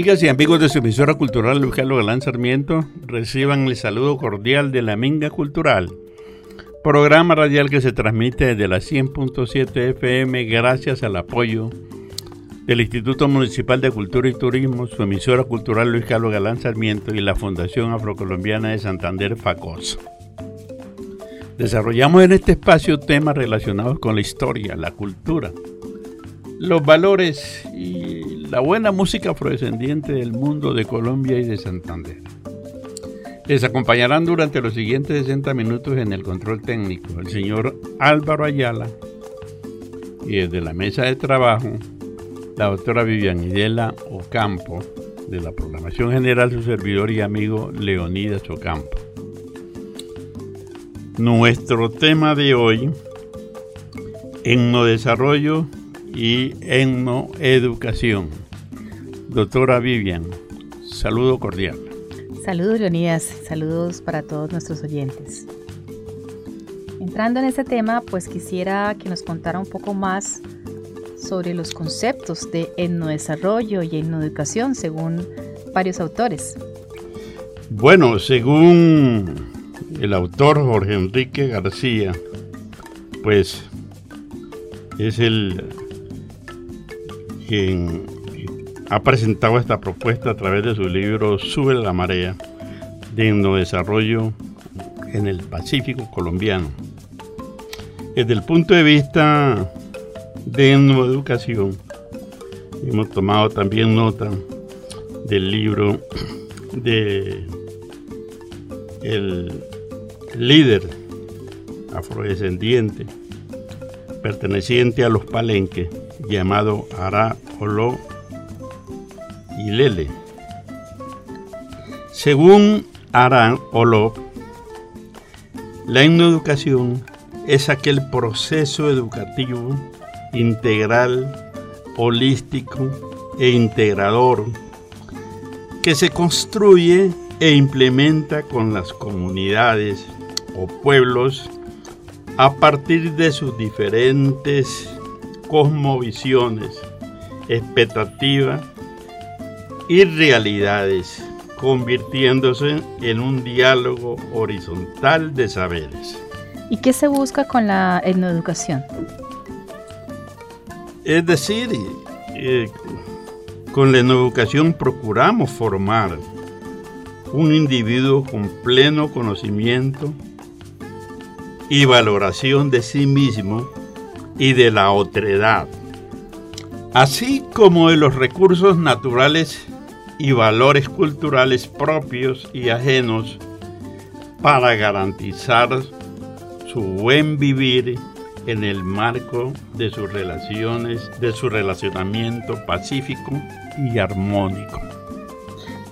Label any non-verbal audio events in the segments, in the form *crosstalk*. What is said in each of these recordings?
Amigas y amigos de su emisora cultural Luis Carlos Galán Sarmiento, reciban el saludo cordial de la Minga Cultural, programa radial que se transmite desde la 100.7 FM gracias al apoyo del Instituto Municipal de Cultura y Turismo, su emisora cultural Luis Carlos Galán Sarmiento y la Fundación Afrocolombiana de Santander FACOS. Desarrollamos en este espacio temas relacionados con la historia, la cultura, los valores y la buena música afrodescendiente del mundo de Colombia y de Santander. Les acompañarán durante los siguientes 60 minutos en el control técnico el señor Álvaro Ayala y desde la mesa de trabajo la doctora Vivian Idela Ocampo de la Programación General su servidor y amigo Leonidas Ocampo. Nuestro tema de hoy, desarrollo y educación. Doctora Vivian, saludo cordial. Saludos Leonidas, saludos para todos nuestros oyentes. Entrando en este tema, pues quisiera que nos contara un poco más sobre los conceptos de etnodesarrollo y etnoeducación según varios autores. Bueno, según el autor Jorge Enrique García, pues es el quien ha presentado esta propuesta a través de su libro Sube la marea de desarrollo en el Pacífico colombiano. Desde el punto de vista de educación, hemos tomado también nota del libro de el líder afrodescendiente perteneciente a los palenques llamado Ara Olo Lele. Según Ara Olo, la educación es aquel proceso educativo integral, holístico e integrador que se construye e implementa con las comunidades o pueblos a partir de sus diferentes cosmovisiones, expectativas y realidades, convirtiéndose en un diálogo horizontal de saberes. ¿Y qué se busca con la etnoeducación? Es decir, eh, con la etnoeducación procuramos formar un individuo con pleno conocimiento y valoración de sí mismo y de la otredad, así como de los recursos naturales y valores culturales propios y ajenos para garantizar su buen vivir en el marco de sus relaciones, de su relacionamiento pacífico y armónico.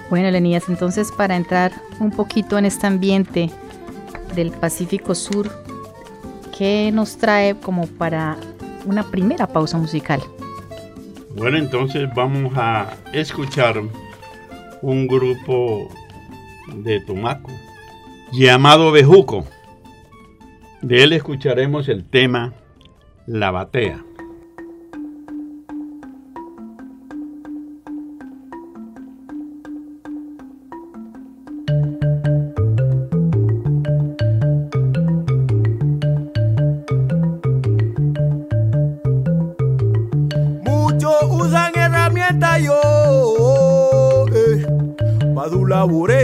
Bueno, Lenías, entonces para entrar un poquito en este ambiente del Pacífico Sur, ¿Qué nos trae como para una primera pausa musical? Bueno, entonces vamos a escuchar un grupo de Tumaco llamado Bejuco. De él escucharemos el tema La Batea. auguré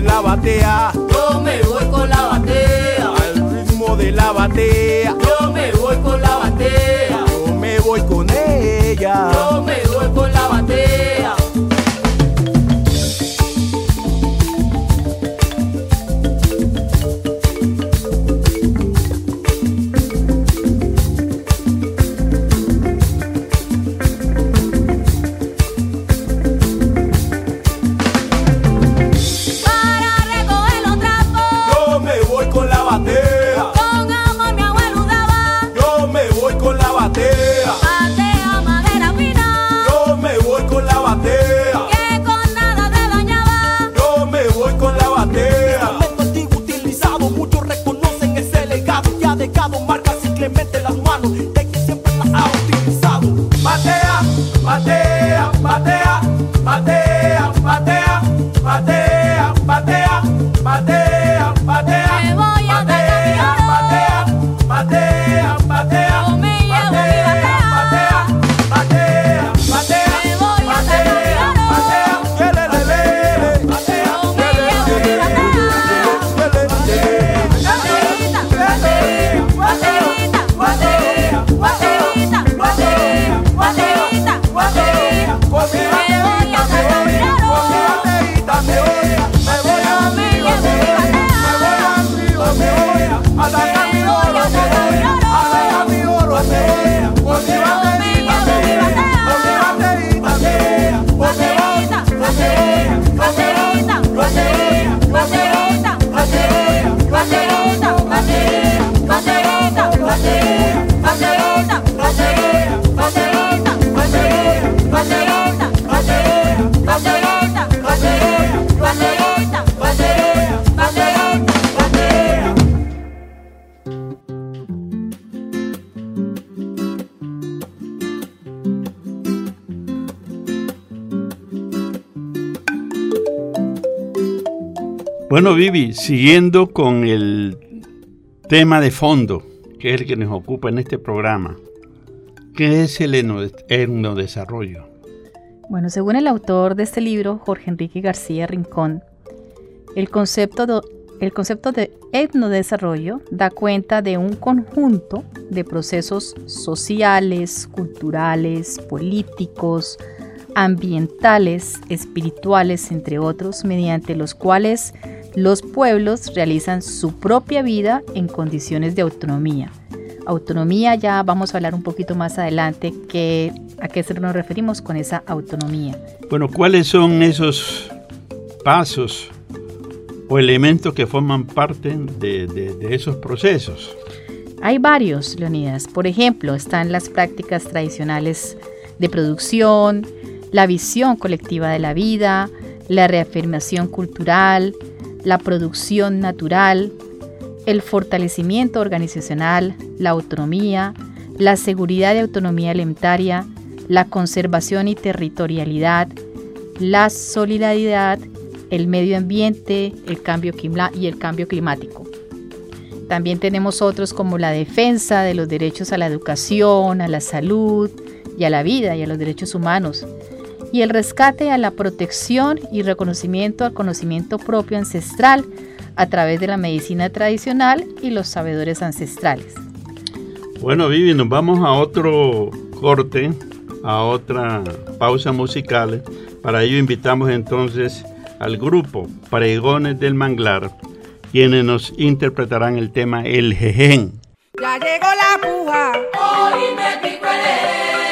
de la batea. Yo me voy con la batea. Al ritmo de la batea. Yo me voy con la batea. Yo me voy con ella. Bueno, Vivi, siguiendo con el tema de fondo, que es el que nos ocupa en este programa, ¿qué es el etnodesarrollo? Bueno, según el autor de este libro, Jorge Enrique García Rincón, el concepto de, el concepto de etnodesarrollo da cuenta de un conjunto de procesos sociales, culturales, políticos, ambientales, espirituales, entre otros, mediante los cuales los pueblos realizan su propia vida en condiciones de autonomía. Autonomía ya vamos a hablar un poquito más adelante que, a qué nos referimos con esa autonomía. Bueno, ¿cuáles son esos pasos o elementos que forman parte de, de esos procesos? Hay varios, Leonidas. Por ejemplo, están las prácticas tradicionales de producción, la visión colectiva de la vida, la reafirmación cultural, la producción natural, el fortalecimiento organizacional, la autonomía, la seguridad y autonomía alimentaria, la conservación y territorialidad, la solidaridad, el medio ambiente, el cambio y el cambio climático. También tenemos otros como la defensa de los derechos a la educación, a la salud y a la vida y a los derechos humanos, y el rescate a la protección y reconocimiento al conocimiento propio ancestral a través de la medicina tradicional y los sabedores ancestrales. Bueno, Vivi, nos vamos a otro corte, a otra pausa musical. Para ello invitamos entonces al grupo Pregones del Manglar, quienes nos interpretarán el tema El Jejen. Ya llegó la puja, hoy me pico Ay,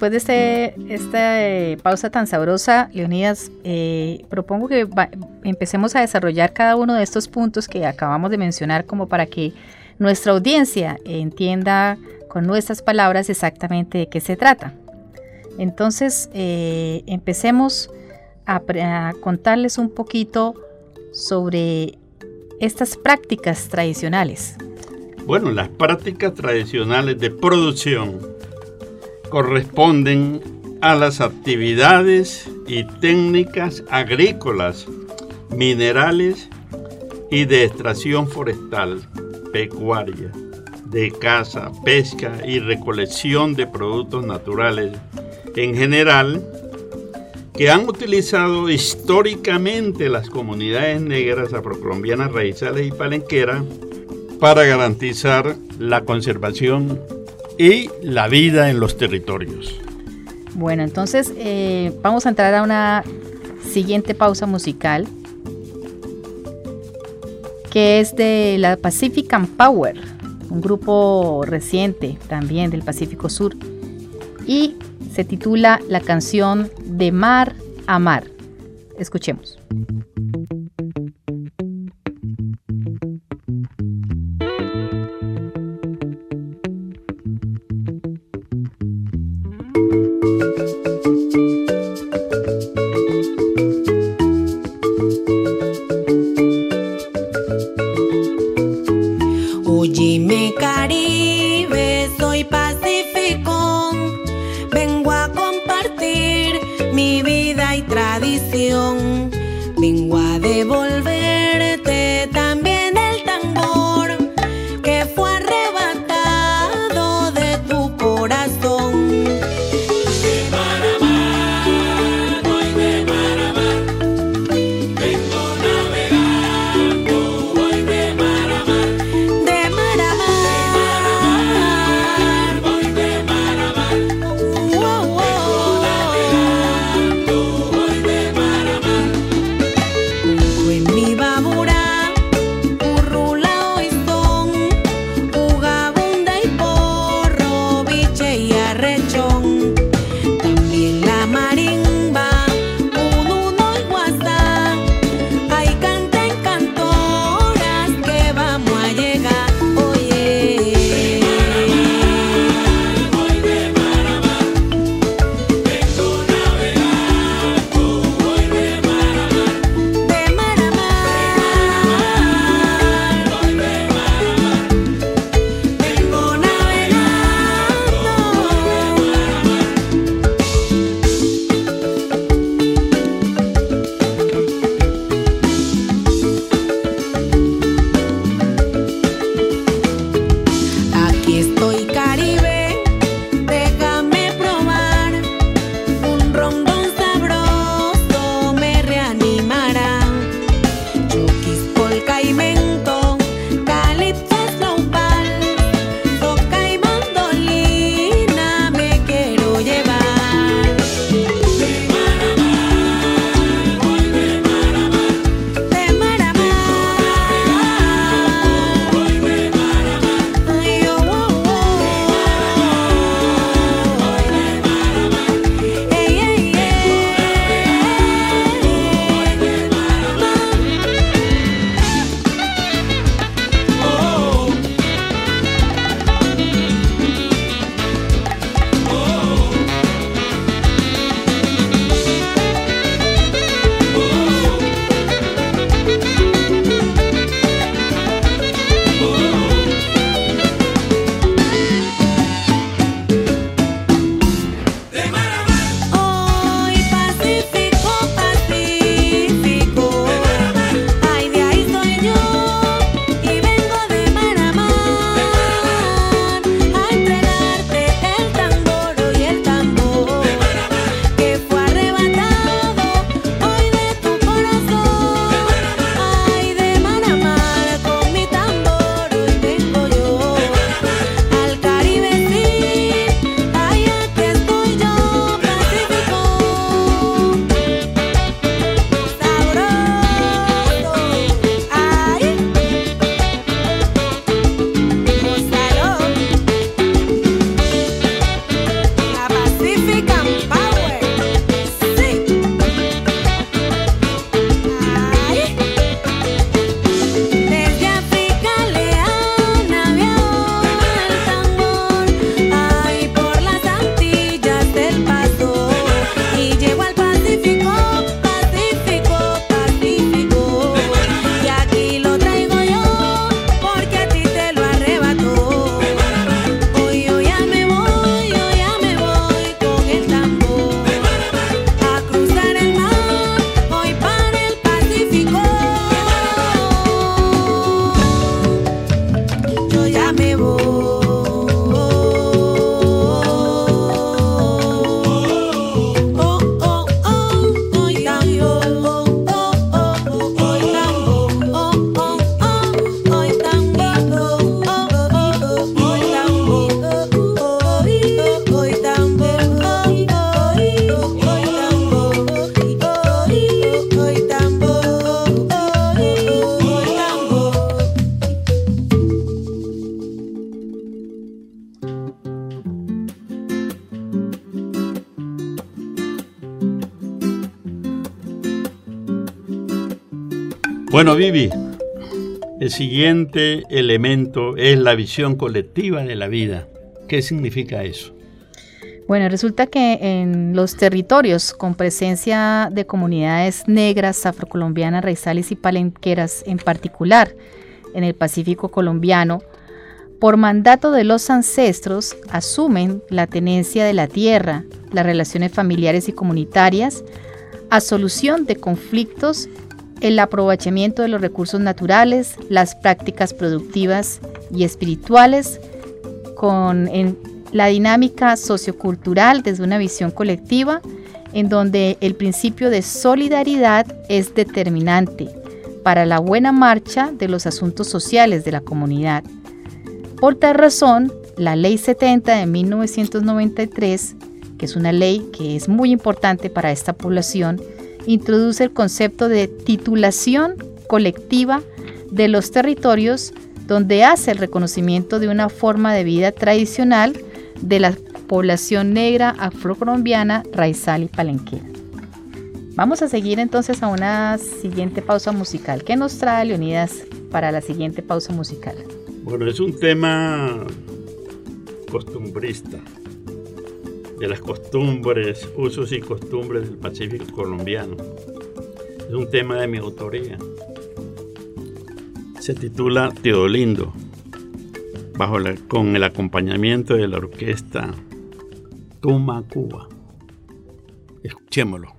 después de este, esta eh, pausa tan sabrosa, Leonidas, eh, propongo que empecemos a desarrollar cada uno de estos puntos que acabamos de mencionar como para que nuestra audiencia entienda con nuestras palabras exactamente de qué se trata. Entonces, eh, empecemos a, a contarles un poquito sobre estas prácticas tradicionales. Bueno, las prácticas tradicionales de producción corresponden a las actividades y técnicas agrícolas, minerales y de extracción forestal, pecuaria, de caza, pesca y recolección de productos naturales en general que han utilizado históricamente las comunidades negras afrocolombianas raizales y palenqueras para garantizar la conservación y la vida en los territorios. Bueno, entonces eh, vamos a entrar a una siguiente pausa musical que es de la Pacific Power, un grupo reciente también del Pacífico Sur, y se titula la canción De Mar a Mar. Escuchemos. Bueno, Vivi, el siguiente elemento es la visión colectiva de la vida. ¿Qué significa eso? Bueno, resulta que en los territorios con presencia de comunidades negras, afrocolombianas, raizales y palenqueras en particular, en el Pacífico colombiano, por mandato de los ancestros, asumen la tenencia de la tierra, las relaciones familiares y comunitarias, a solución de conflictos, el aprovechamiento de los recursos naturales, las prácticas productivas y espirituales, con la dinámica sociocultural desde una visión colectiva, en donde el principio de solidaridad es determinante para la buena marcha de los asuntos sociales de la comunidad. Por tal razón, la Ley 70 de 1993, que es una ley que es muy importante para esta población, introduce el concepto de titulación colectiva de los territorios donde hace el reconocimiento de una forma de vida tradicional de la población negra afrocolombiana, raizal y palenquera. Vamos a seguir entonces a una siguiente pausa musical. ¿Qué nos trae Leonidas para la siguiente pausa musical? Bueno, es un tema costumbrista, de las costumbres, usos y costumbres del Pacífico colombiano. Es un tema de mi autoría. Se titula Teodolindo, bajo con el acompañamiento de la orquesta Tuma Cuba. Escuchémoslo.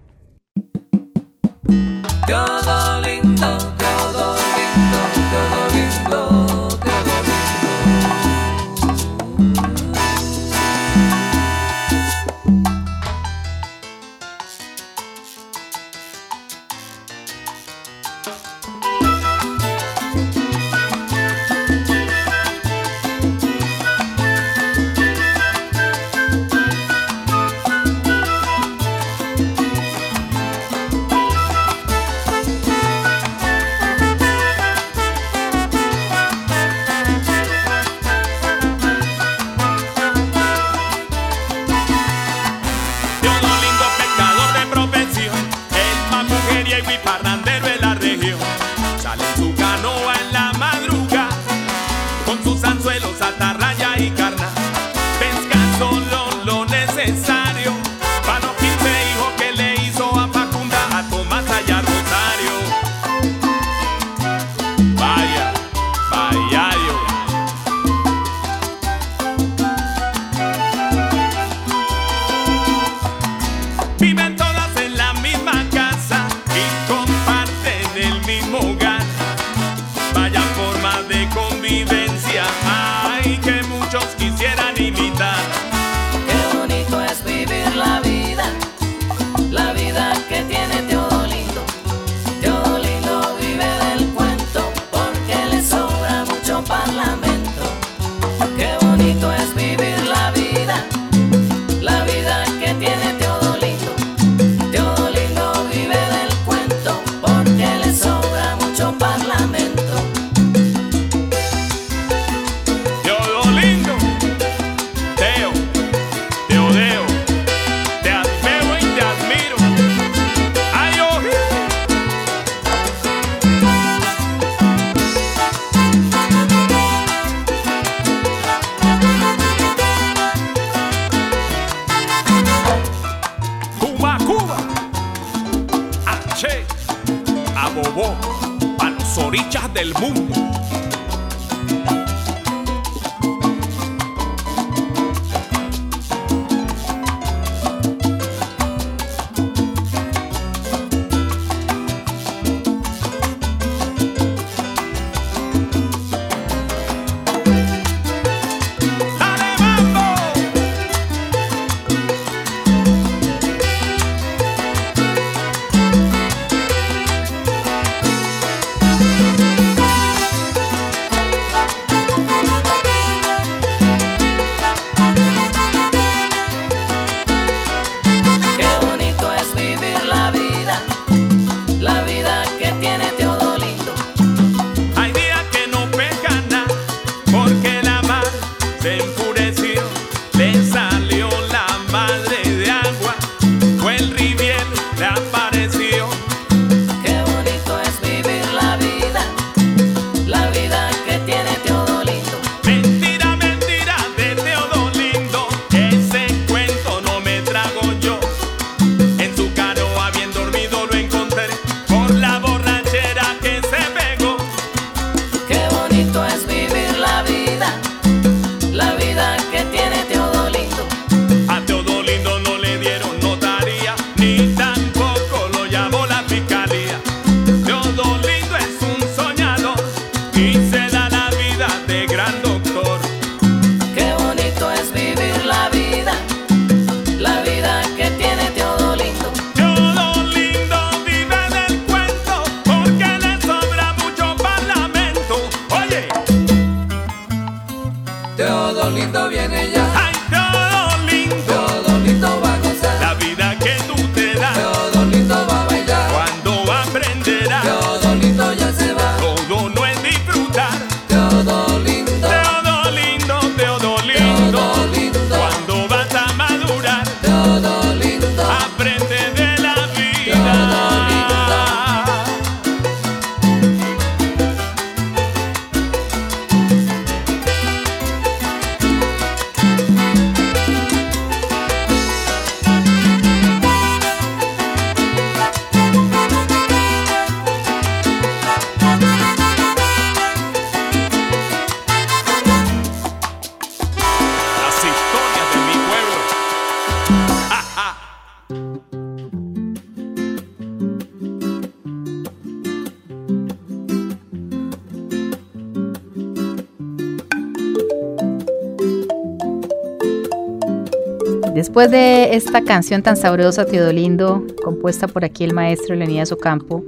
De esta canción tan sabrosa, Teodolindo, compuesta por aquí el maestro Leonidas Ocampo,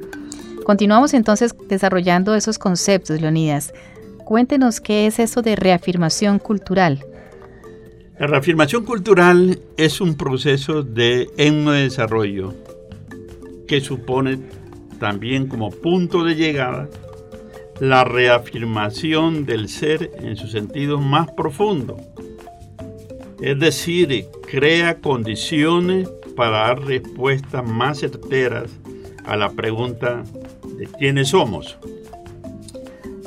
continuamos entonces desarrollando esos conceptos, Leonidas. Cuéntenos qué es eso de reafirmación cultural. La reafirmación cultural es un proceso de desarrollo que supone también como punto de llegada la reafirmación del ser en su sentido más profundo es decir, crea condiciones para dar respuestas más certeras a la pregunta de quiénes somos.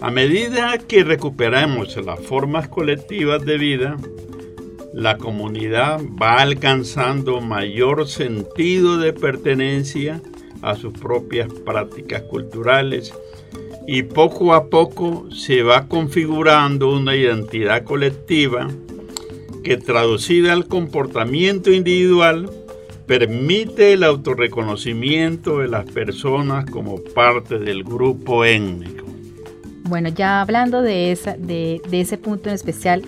A medida que recuperamos las formas colectivas de vida, la comunidad va alcanzando mayor sentido de pertenencia a sus propias prácticas culturales y poco a poco se va configurando una identidad colectiva que traducida al comportamiento individual permite el autorreconocimiento de las personas como parte del grupo étnico. Bueno, ya hablando de, esa, de, ese punto en especial,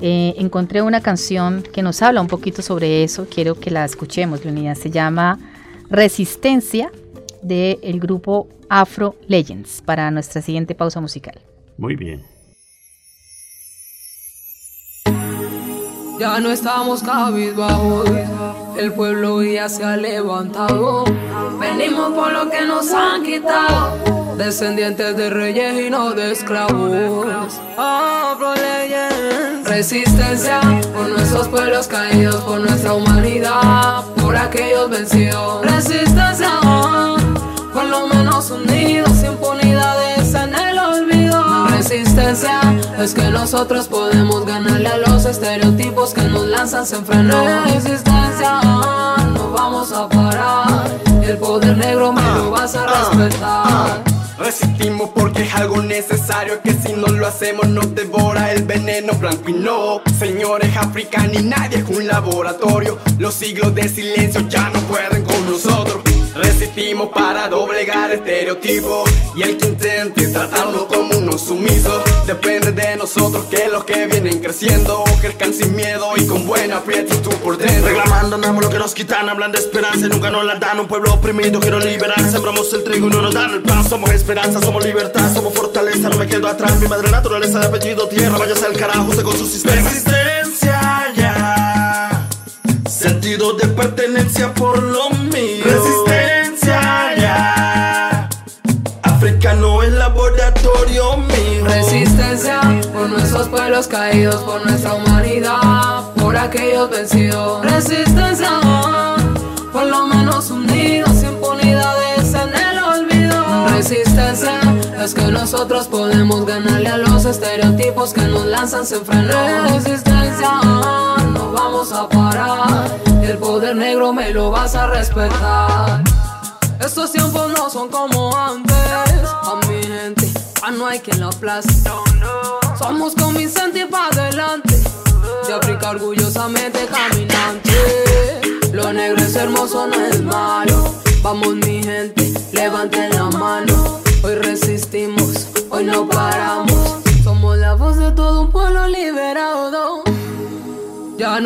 eh, encontré una canción que nos habla un poquito sobre eso. Quiero que la escuchemos, Leonidas. Se llama Resistencia del grupo Afro Legends para nuestra siguiente pausa musical. Muy bien. Ya no estamos cabizbajos, el pueblo ya se ha levantado. Venimos por lo que nos han quitado, descendientes de reyes y no de esclavos. Resistencia por nuestros pueblos caídos, por nuestra humanidad, por aquellos vencidos. Resistencia, es que nosotros podemos ganarle a los estereotipos que nos lanzan sin freno. Resistencia, no vamos a parar. El poder negro me lo vas a respetar. Resistimos porque es algo necesario que si no lo hacemos nos devora el veneno. Blanco y no Señores africanos y nadie es un laboratorio. Los siglos de silencio ya no pueden con nosotros. Resistimos para doblegar estereotipos Y el que intente tratarnos como unos sumisos Depende de nosotros que los que vienen creciendo. Crezcan sin miedo y con buena tú por dentro. Reclamando andamos lo que nos quitan, hablan de esperanza. Y nunca nos la dan Un pueblo oprimido quiero liberar, sembramos el trigo y no nos dan el pan. Somos esperanza, somos libertad, somos fortaleza, no me quedo atrás. Mi madre naturaleza de apellido tierra, váyase al carajo usted con su sistema Resistencia ya. Sentido de pertenencia por lo mío. Por nuestros pueblos caídos, por nuestra humanidad, por aquellos vencidos. Resistencia, por lo menos unidos, impunidades en el olvido. Resistencia, es que nosotros podemos ganarle a los estereotipos que nos lanzan sin freno. Resistencia, no vamos a parar, el poder negro me lo vas a respetar. Estos tiempos no son como antes, a mi gente, no hay quien lo aplaste. Somos con mi y pa' adelante. De África orgullosamente caminante. Lo negro es hermoso, no es malo.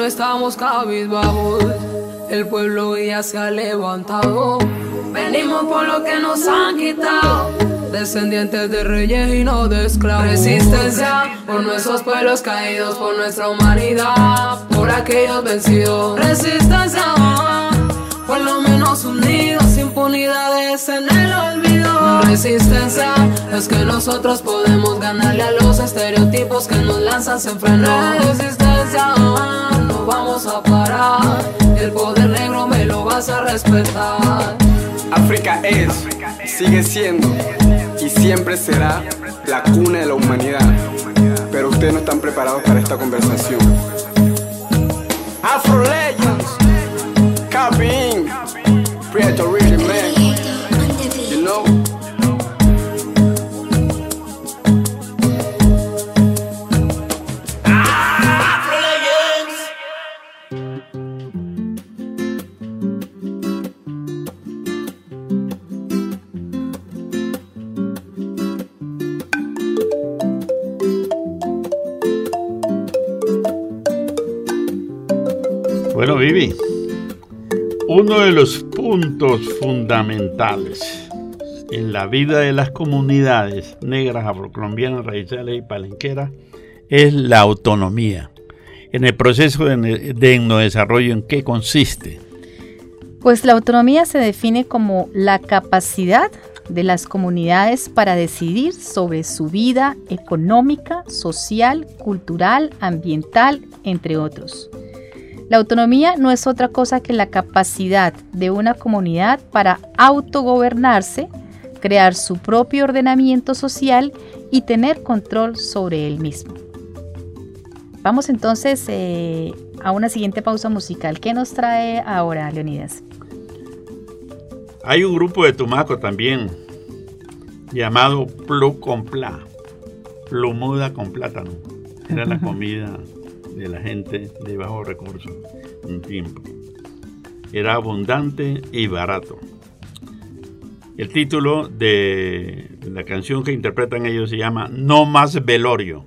Estamos cabizbajos. El pueblo ya se ha levantado. Venimos por lo que nos han quitado descendientes de reyes y no de esclavos. Resistencia por nuestros pueblos caídos, por nuestra humanidad, por aquellos vencidos. Resistencia por lo menos unidos, impunidades en el olvido. Resistencia es que nosotros podemos ganarle a los estereotipos que nos lanzan sin frenar. Resistencia, vamos a parar. El poder negro me lo vas a respetar. África es, sigue siendo y siempre será la cuna de la humanidad. Pero ustedes no están preparados para esta conversación. Afro Legends, Cabin, Prieto Rhythm Man, uno de los puntos fundamentales en la vida de las comunidades negras, afrocolombianas, raizales y palenqueras es la autonomía. En el proceso de, de etnodesarrollo, ¿en qué consiste? Pues la autonomía se define como la capacidad de las comunidades para decidir sobre su vida económica, social, cultural, ambiental, entre otros. La autonomía no es otra cosa que la capacidad de una comunidad para autogobernarse, crear su propio ordenamiento social y tener control sobre él mismo. Vamos entonces eh, a una siguiente pausa musical. ¿Qué nos trae ahora, Leonidas? Hay un grupo de Tumaco también llamado Plu con Pla, Plumuda con plátano. Era la *laughs* comida de la gente de bajos recursos un tiempo. Era abundante y barato. El título de la canción que interpretan ellos se llama No más velorio.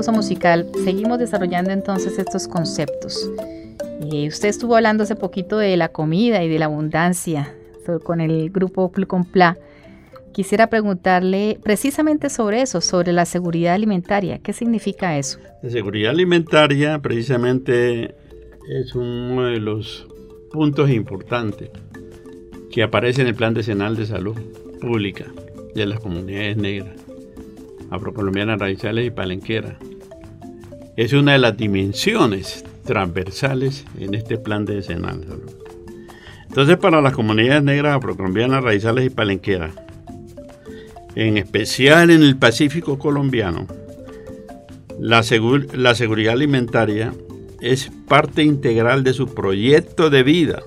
Pausa musical, seguimos desarrollando entonces estos conceptos. Eh, usted estuvo hablando hace poquito de la comida y de la abundancia con el grupo Plucompla. Quisiera preguntarle precisamente sobre eso, sobre la seguridad alimentaria. ¿Qué significa eso? La seguridad alimentaria precisamente es uno de los puntos importantes que aparece en el Plan Decenal de Salud Pública de las comunidades negras, afrocolombianas raizales y palenqueras. Es una de las dimensiones transversales en este Plan de Salud. Entonces, para las comunidades negras, afrocolombianas, raizales y palenqueras, en especial en el Pacífico colombiano, la, segur- la seguridad alimentaria es parte integral de su proyecto de vida.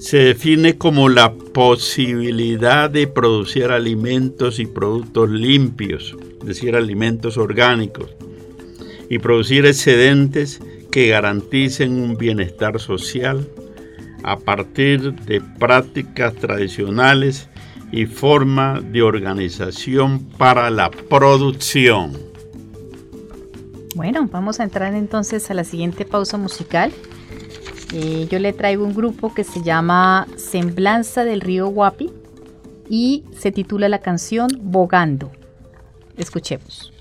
Se define como la posibilidad de producir alimentos y productos limpios, es decir, alimentos orgánicos, y producir excedentes que garanticen un bienestar social a partir de prácticas tradicionales y forma de organización para la producción. Bueno, vamos a entrar entonces a la siguiente pausa musical. Eh, yo le traigo un grupo que se llama Semblanza del Río Guapi y se titula la canción Bogando. Escuchemos.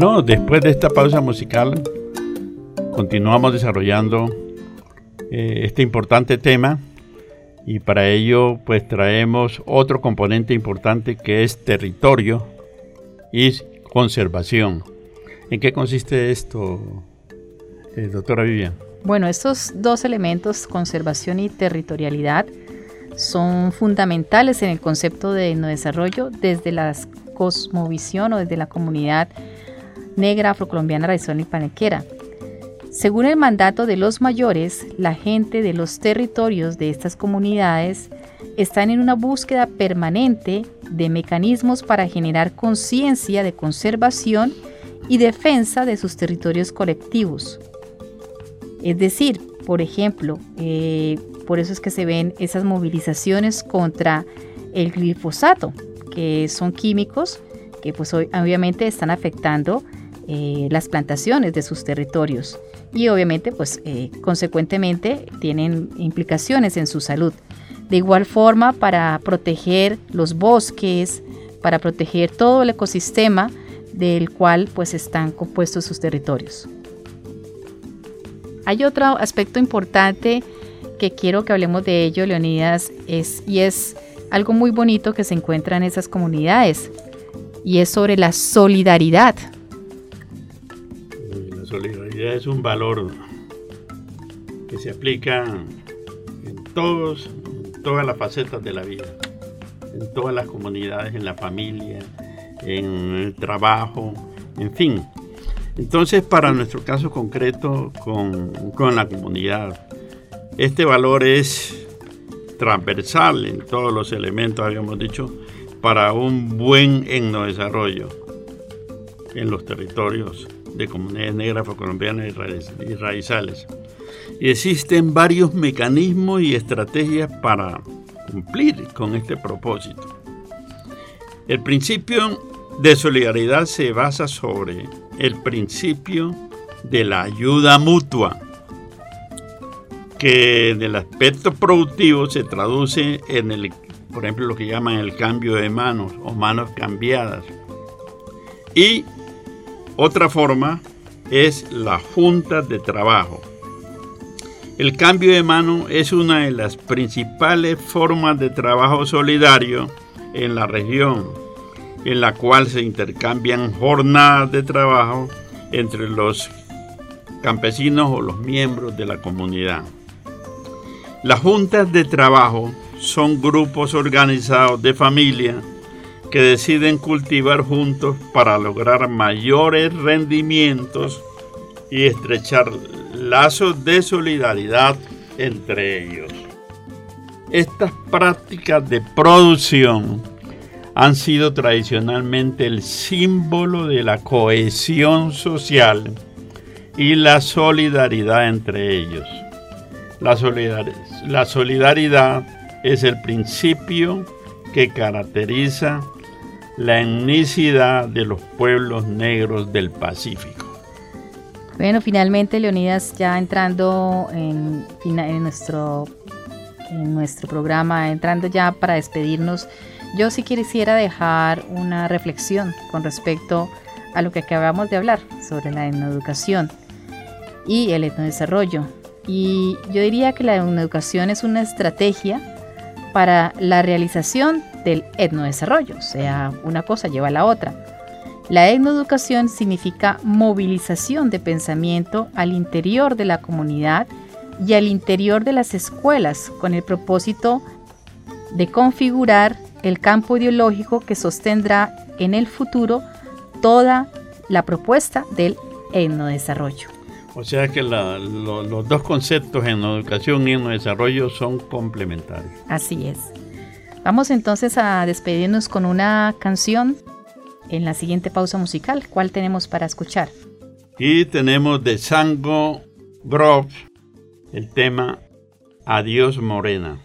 Bueno, después de esta pausa musical, continuamos desarrollando eh, este importante tema y para ello pues traemos otro componente importante que es territorio y conservación. ¿En qué consiste esto, eh, doctora Vivian? Bueno, estos dos elementos, conservación y territorialidad, son fundamentales en el concepto de desarrollo desde la cosmovisión o desde la comunidad negra afrocolombiana raizón y panequera. Según el mandato de los mayores, la gente de los territorios de estas comunidades están en una búsqueda permanente de mecanismos para generar conciencia de conservación y defensa de sus territorios colectivos. Es decir, por ejemplo, eh, por eso es que se ven esas movilizaciones contra el glifosato, que son químicos que pues obviamente están afectando eh, las plantaciones de sus territorios y obviamente pues eh, consecuentemente tienen implicaciones en su salud. De igual forma para proteger los bosques, para proteger todo el ecosistema del cual pues están compuestos sus territorios. Hay otro aspecto importante que quiero que hablemos de ello, Leonidas, y es algo muy bonito que se encuentra en esas comunidades, y es sobre la solidaridad. Es un valor que se aplica en, todos, todas las facetas de la vida, en todas las comunidades, en la familia, en el trabajo, en fin. Entonces, para nuestro caso concreto con, con la comunidad, este valor es transversal en todos los elementos, habíamos dicho, para un buen etnodesarrollo en los territorios de comunidades negras afrocolombianas y raizales. Y existen varios mecanismos y estrategias para cumplir con este propósito. El principio de solidaridad se basa sobre el principio de la ayuda mutua, que en el aspecto productivo se traduce en el, por ejemplo, lo que llaman el cambio de manos o manos cambiadas. Y otra forma es la junta de trabajo. El cambio de mano es una de las principales formas de trabajo solidario en la región en la cual se intercambian jornadas de trabajo entre los campesinos o los miembros de la comunidad. Las juntas de trabajo son grupos organizados de familia que deciden cultivar juntos para lograr mayores rendimientos y estrechar lazos de solidaridad entre ellos. Estas prácticas de producción han sido tradicionalmente el símbolo de la cohesión social y la solidaridad entre ellos. La solidaridad, es el principio que caracteriza la etnicidad de los pueblos negros del Pacífico. Bueno, finalmente, Leonidas, ya entrando en, en, nuestro, en nuestro programa, entrando ya para despedirnos, yo sí quisiera dejar una reflexión con respecto a lo que acabamos de hablar sobre la etnoeducación y el etnodesarrollo. Y yo diría que la etnoeducación es una estrategia para la realización del etnodesarrollo, o sea, una cosa lleva a la otra. La etnoeducación significa movilización de pensamiento al interior de la comunidad y al interior de las escuelas con el propósito de configurar el campo ideológico que sostendrá en el futuro toda la propuesta del etnodesarrollo. O sea que los dos conceptos en educación y en desarrollo son complementarios. Así es. Vamos entonces a despedirnos con una canción en la siguiente pausa musical. ¿Cuál tenemos para escuchar? Y tenemos de Sango Grove el tema Adiós Morena.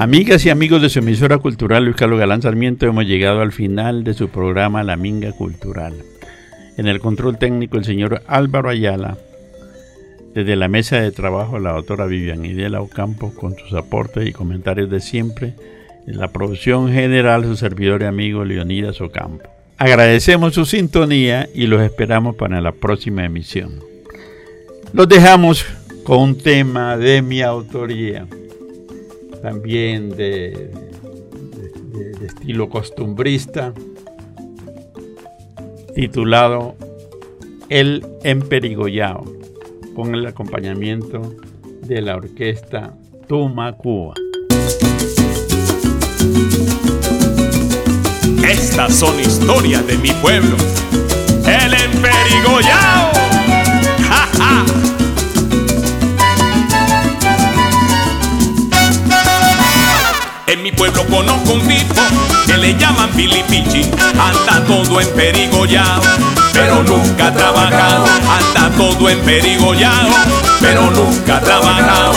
Amigas y amigos de su emisora cultural Luis Carlos Galán Sarmiento, hemos llegado al final de su programa La Minga Cultural. En el control técnico el señor Álvaro Ayala. Desde la mesa de trabajo la doctora Vivian Idela Ocampo con sus aportes y comentarios de siempre. En la producción general su servidor y amigo Leonidas Ocampo. Agradecemos su sintonía y los esperamos para la próxima emisión. Los dejamos con un tema de mi autoría también de, estilo costumbrista, titulado El Emperigollao, con el acompañamiento de la orquesta Tumacúa. Estas son historias de mi pueblo, el Emperigollao. ¡Ja, ja! Conozco un tipo que le llaman Filipichi. Anda todo en perigollado, pero nunca ha trabajado. Anda todo en perigollado, pero nunca ha trabajado.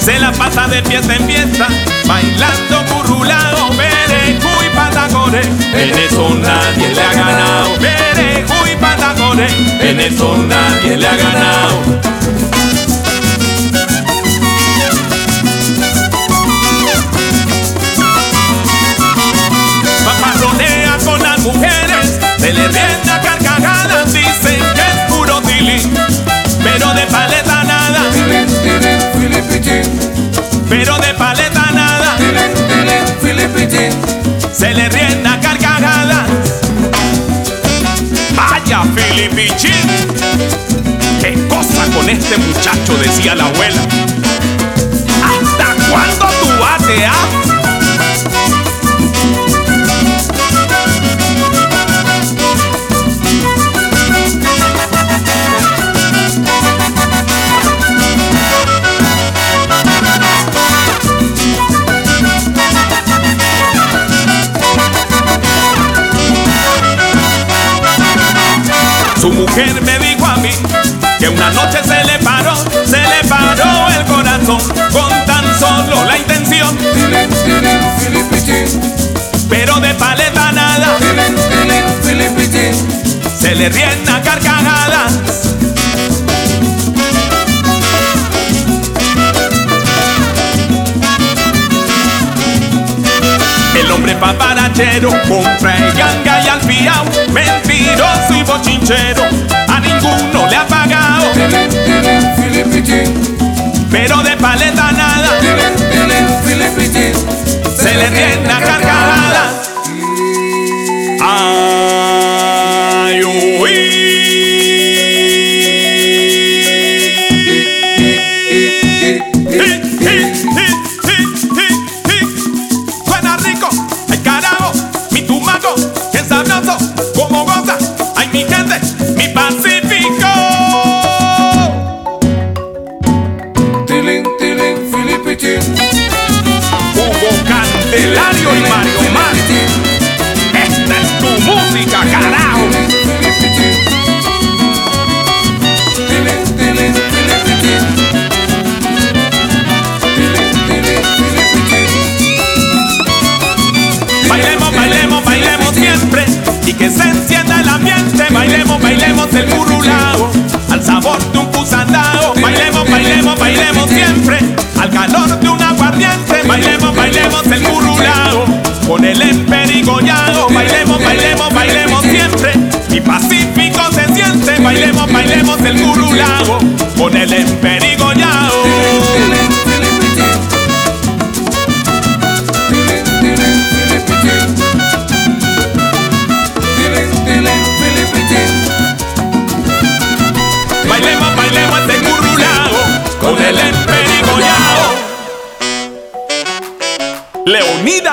Se la pasa de fiesta en fiesta, bailando currulado, perejo y patacones. En eso nadie le ha ganado en eso nadie le ha ganado. Paparronea con las mujeres, se le le rienda carcajadas. El hombre paparachero compra el ganga y al fiao, mentiroso y bochinchero, a ninguno le ha pagado. Pero de paleta nada, se le tiene a carcajadas. Eladio y Mario Mar. Esta es tu música, carajo. Bailemos, bailemos, bailemos siempre y que se encienda el ambiente. Bailemos, bailemos el burulao al sabor de un pusandao. Bailemos, bailemos, bailemos siempre al calor de una bailemos, bailemos el curulao con el emperigollado. Bailemos, bailemos, bailemos siempre. Mi pacífico se siente. Bailemos, bailemos el curulao con el emperigollado.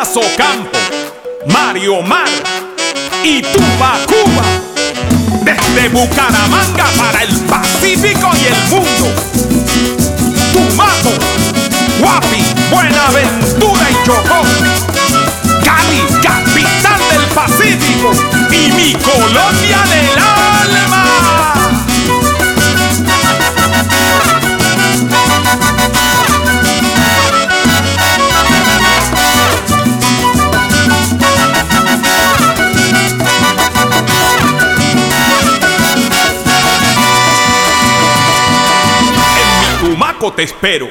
Ocampo, Mario Mar y Tuba Cuba. Desde Bucaramanga para el Pacífico y el mundo. Tumaco, Guapi, Buenaventura y Chocó. Cali, capital del Pacífico y mi colonia del alma. Te espero.